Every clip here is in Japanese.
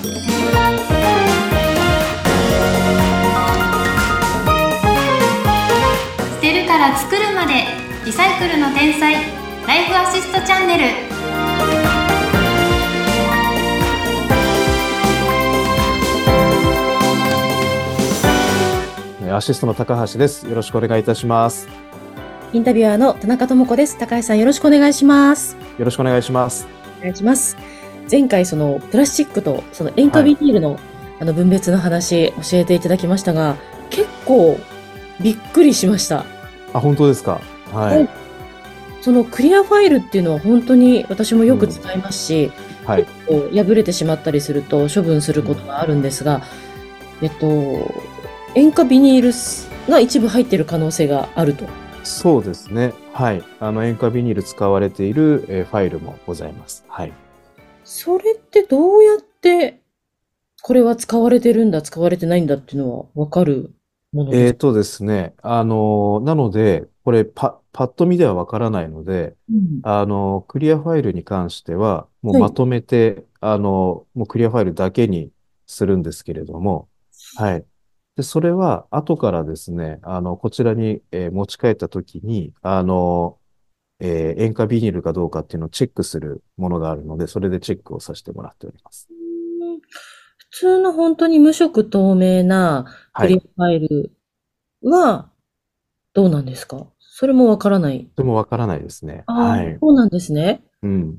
捨てるから作るまでリサイクルの天才ライフアシストチャンネルアシストの高橋です。よろしくお願いいたします。インタビュアーの田中智子です。高橋さんよろしくお願いします。よろしくお願いします。お願いします。前回そのプラスチックとその塩化ビニールの、あの分別の話教えていただきましたが、結構びっくりしました。あ、本当ですか？はい。そのクリアファイルっていうのは本当に私もよく使いますし、はい。こう破れてしまったりすると処分することがあるんですが、えっと、塩化ビニールが一部入っている可能性があると。そうですね。はい。あの、塩化ビニール使われている、えーファイルもございます。はい。それってどうやってこれは使われてるんだ、使われてないんだっていうのはわかるものですか？えーとですね。あの、なので、これパ、パッと見ではわからないので、うんあの、クリアファイルに関しては、もうはいまとめて、あの、もうクリアファイルだけにするんですけれども、はい。で、それは後からですね、あの、こちらに、えー持ち帰ったときに、あの、えー塩化ビニールかどうかっていうのをチェックするものがあるので、それでチェックをさせてもらっております。うん普通の本当に無色透明なはい。クリアファイルはどうなんですか？それもわからない。でもわからないですね。はい。そうなんですね。うん。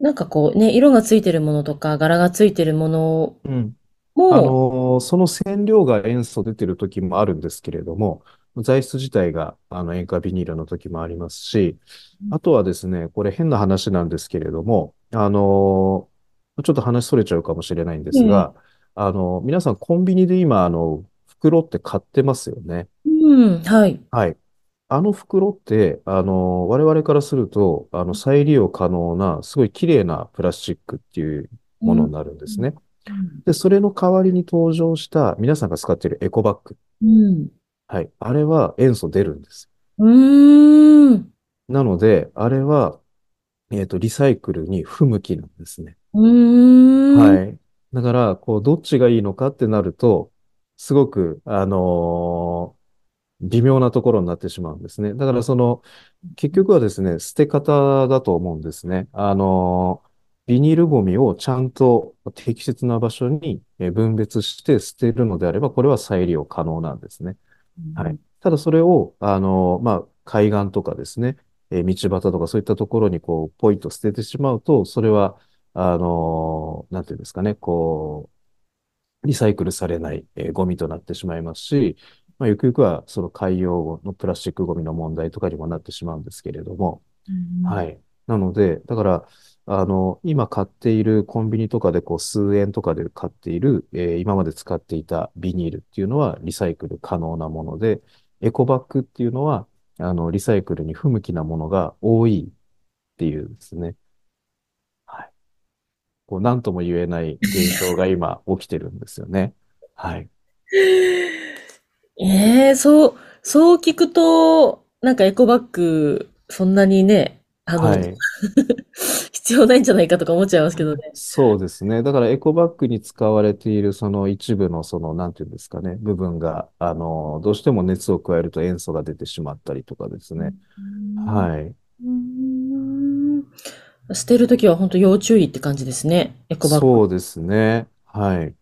なんかこうね、色がついてるものとか柄がついてるものうん。あも、のーその染料が塩素出てる時もあるんですけれども、材質自体があの塩化ビニールの時もありますし、あとはですね、これ変な話なんですけれども、あのーちょっと話それちゃうかもしれないんですが、あの、皆さんコンビニで今、あの、袋って買ってますよね。うん、はい。はい。あの袋って、あの、我々からすると、あの、再利用可能な、すごい綺麗なプラスチックっていうものになるんですね。で、それの代わりに登場した、皆さんが使っているエコバッグ。うん。はい。あれは塩素出るんです。うーん。なので、あれは、えっと、リサイクルに不向きなんですね。うーん。はい。だから、こう、どっちがいいのかってなると、すごく、あのー微妙なところになってしまうんですね。だから、その、結局はですね、捨て方だと思うんですね。あのービニールゴミをちゃんと適切な場所にえー分別して捨てるのであれば、これは再利用可能なんですね。はい。ただそれを、あの、まあ、海岸とかですね、えー道端とかそういったところにこう、ポイと捨ててしまうと、それは、あの、なんていうんですかね、こう、リサイクルされない、えーゴミとなってしまいますし、まあ、ゆくゆくはその海洋のプラスチックゴミの問題とかにもなってしまうんですけれども、うんはい。なので、だから、あの、今買っているコンビニとかでこう数円とかで買っている、えー今まで使っていたビニールっていうのはリサイクル可能なもので、エコバッグっていうのは、あの、リサイクルに不向きなものが多いっていうですね。はい。こう、なんとも言えない現象が今起きてるんですよね。はい。ええそう、そう聞くと、なんかエコバッグ、そんなにね、あの、はい。必要ないんじゃないかとか思っちゃいますけどね。そうですね。だからエコバッグに使われているその一部のその、なんていうんですかね、部分が、あの、どうしても熱を加えると塩素が出てしまったりとかですね。はい。捨てるときは本当要注意って感じですね。エコバッグ。そうですね。はい。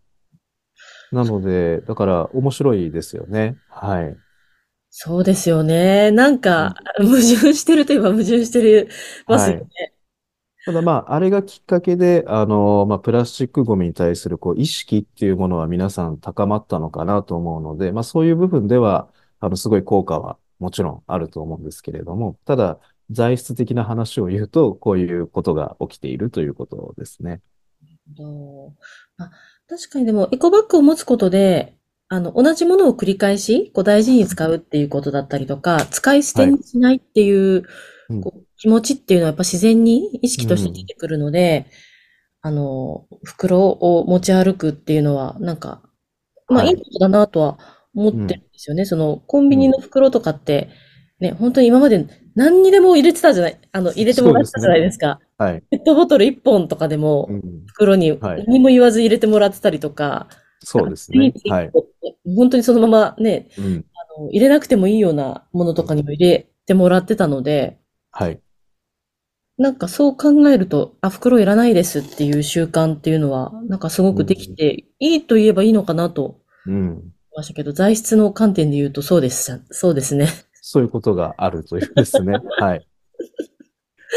なので、だから面白いですよね。はい。そうですよね。なんか、矛盾してるといえば矛盾してるますよね。ただまあ、あれがきっかけで、あの、まあ、プラスチックゴミに対するこう意識っていうものは皆さん高まったのかなと思うので、まあ、そういう部分では、あの、すごい効果はもちろんあると思うんですけれども、ただ、材質的な話を言うと、こういうことが起きているということですね。どあ確かにでも、エコバッグを持つことで、あの、同じものを繰り返し、こう大事に使うっていうことだったりとか、使い捨てにしないっていう、うんこう気持ちっていうのはやっぱ自然に意識として出てくるので、あの、袋を持ち歩くっていうのは、なんか、まあ、はいいいことだなとは思ってるんですよね。その、コンビニの袋とかって、ね、本当に今まで何にでも入れてたじゃない、あの、入れてもらってたじゃないですか。はい。ペットボトル1本とかでうもん。袋にはい何も言わず入れてもらってたりとか、そうですね。はい。本当にそのままね、うん。あの入れなくてもいいようなものとかにも入れてもらってたので、はい。なんかそう考えると、あ、袋いらないですっていう習慣っていうのは、なんかすごくできて、いいと言えばいいのかなとうん。思いましたけど、材質の観点で言うとそうです。そうですね。そういうことがあるというですね。はい。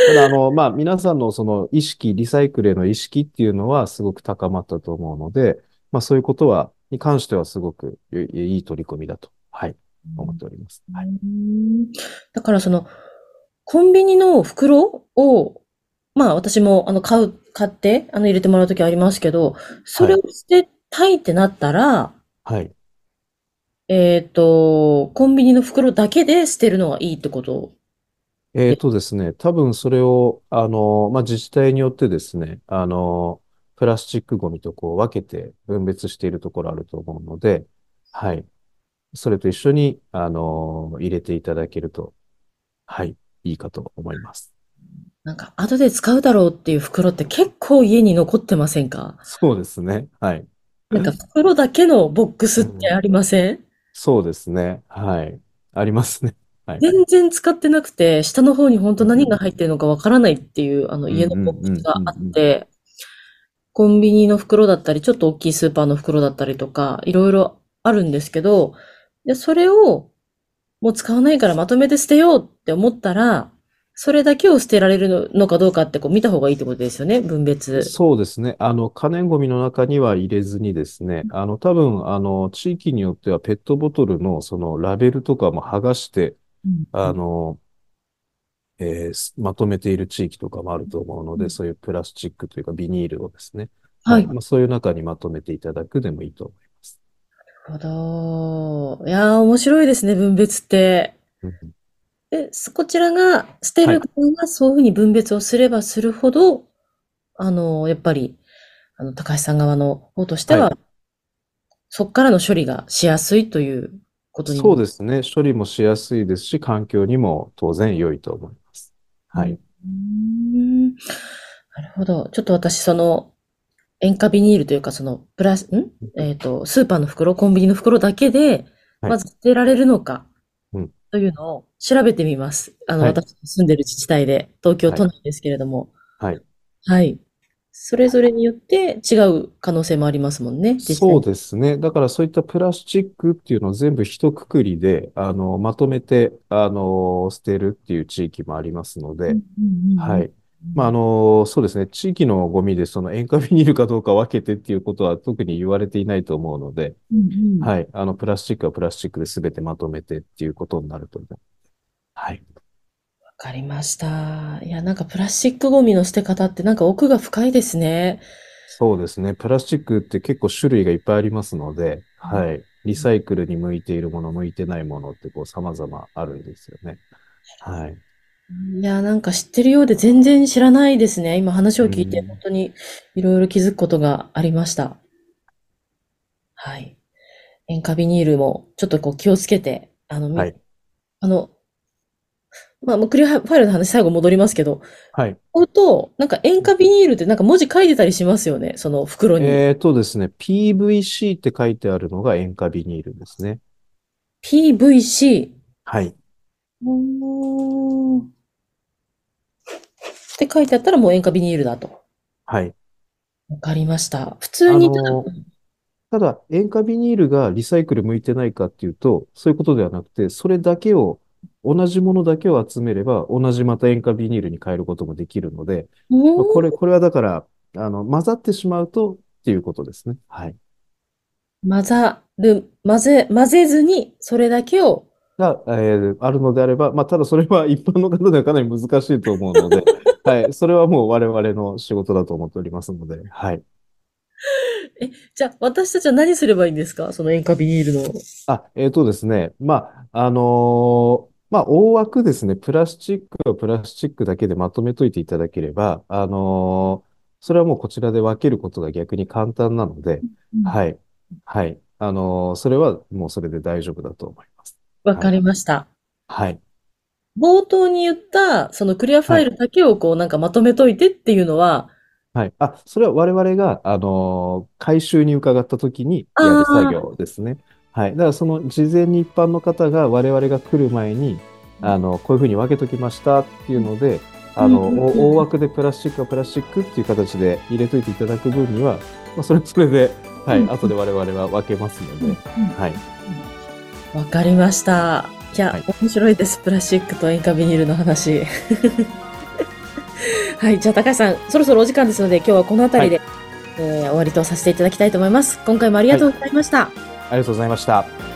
ただ、あの、まあ、皆さんのその意識、リサイクルへの意識っていうのはすごく高まったと思うので、まあ、そういうことは、に関してはすごくいい取り組みだと、はい、思っております。はい。うんだからその、コンビニの袋を、まあ私もあの買う、買ってあの入れてもらうときありますけど、それを捨てたいってなったら、はい。えっと、コンビニの袋だけで捨てるのがいいってこと？えーとですね、多分それを、あの、まあ、自治体によってですね、あの、プラスチックゴミとこう分けて分別しているところあると思うので、はい。それと一緒に、あの、入れていただけると、はい、いいかと思います。なんか後で使うだろうっていう袋って結構家に残ってませんか？そうですね。はい。なんか袋だけのボックスってありません？そうですね。はい。ありますね。はい。全然使ってなくて、下の方に本当何が入ってるのかわからないっていう、あの家のボックスがあって、コンビニの袋だったり、ちょっと大きいスーパーの袋だったりとか、いろいろあるんですけど、で、それをもう使わないからまとめて捨てようって思ったら、それだけを捨てられるのかどうかってこう見た方がいいってことですよね、分別。そうですね。あの、可燃ゴミの中には入れずにですね、あの、多分、あの、地域によってはペットボトルのそのラベルとかも剥がして、あの、えーすまとめている地域とかもあると思うので、そういうプラスチックというかビニールをですね、はい。まあ、そういう中にまとめていただくでもいいと思います。なるほど。いやー、面白いですね、分別って。うんで、そこちらが、捨てる側がそういうふうに分別をすればするほど、あの、やっぱり、あの、高橋さん側の方としては、はそこからの処理がしやすいということに。そうですね。処理もしやすいですし、環境にも当然良いと思います。はい。うーんなるほど。ちょっと私、その、塩化ビニールというか、その、プラス、ん？えっと、スーパーの袋、コンビニの袋だけで、はいまず捨てられるのかうん、というのを調べてみます。あの、はい私の住んでる自治体で、東京都内ですけれども。はい。はい。それぞれによって違う可能性もありますもんね、そうですね。だからそういったプラスチックっていうのを全部一括りで、あの、まとめて、あの、捨てるっていう地域もありますので、は。い。まあ、あの、そうですね。地域のゴミでその塩化ビニールかどうか分けてっていうことは特に言われていないと思うので、うんうんはい。あの、プラスチックはプラスチックで全てまとめてっていうことになると思う。はい。わかりました。いや、なんかプラスチックゴミの捨て方ってなんか奥が深いですね。そうですね。プラスチックって結構種類がいっぱいありますので、はい。リサイクルに向いているもの、向いてないものってこう様々あるんですよね。はい。いや、なんか知ってるようで全然知らないですね。今話を聞いてうん本当にいろいろ気づくことがありました。はい。塩化ビニールもちょっとこう気をつけて、あの、みはい。あの、まあ、もうクリアファイルの話最後戻りますけど、はい。買うと、なんか塩化ビニールってなんか文字書いてたりしますよね。その袋に。えーとですね、PVC って書いてあるのが塩化ビニールですね。PVC。はい。うーんって書いてあったらもう塩化ビニールだと。はい。わかりました。普通に、あのただ、塩化ビニールがリサイクル向いてないかっていうと、そういうことではなくて、それだけを、同じものだけを集めれば、同じまた塩化ビニールに変えることもできるので、うんまあこれ、これはだから、あの、混ざってしまうとっていうことですね。はい。混ざる、混ぜ、混ぜずに、それだけを、が、えーあるのであれば、まあ、ただそれは一般の方ではかなり難しいと思うので、はい。それはもう我々の仕事だと思っておりますので、はい。じゃあ、私たちは何すればいいんですか？その塩化ビニールの。あ、えーとですね。まあ、あのーまあ、大枠ですね。プラスチックはプラスチックだけでまとめといていただければ、あのーそれはもうこちらで分けることが逆に簡単なので、はい。はい。あのーそれはもうそれで大丈夫だと思います。わかりました。はい。冒頭に言った、そのクリアファイルだけをこうなんかまとめといてっていうのは、はい。あ、それは我々が、あのー回収に伺った時にやる作業ですね。はい。だからその事前に一般の方が我々が来る前に、あの、こういうふうに分けときましたっていうので、あの、うんうんうんお大枠でプラスチックはプラスチックっていう形で入れといていただく分には、まあ、それはそれで、はい。うん後で我々は分けますので、はい。わかりました。いや、はい面白いです。プラスチックと塩化ビニールの話。はい。じゃあ、高橋さん、そろそろお時間ですので、今日はこの辺りで、えー終わりとさせていただきたいと思います。今回もありがとうございました。あありがとうございました。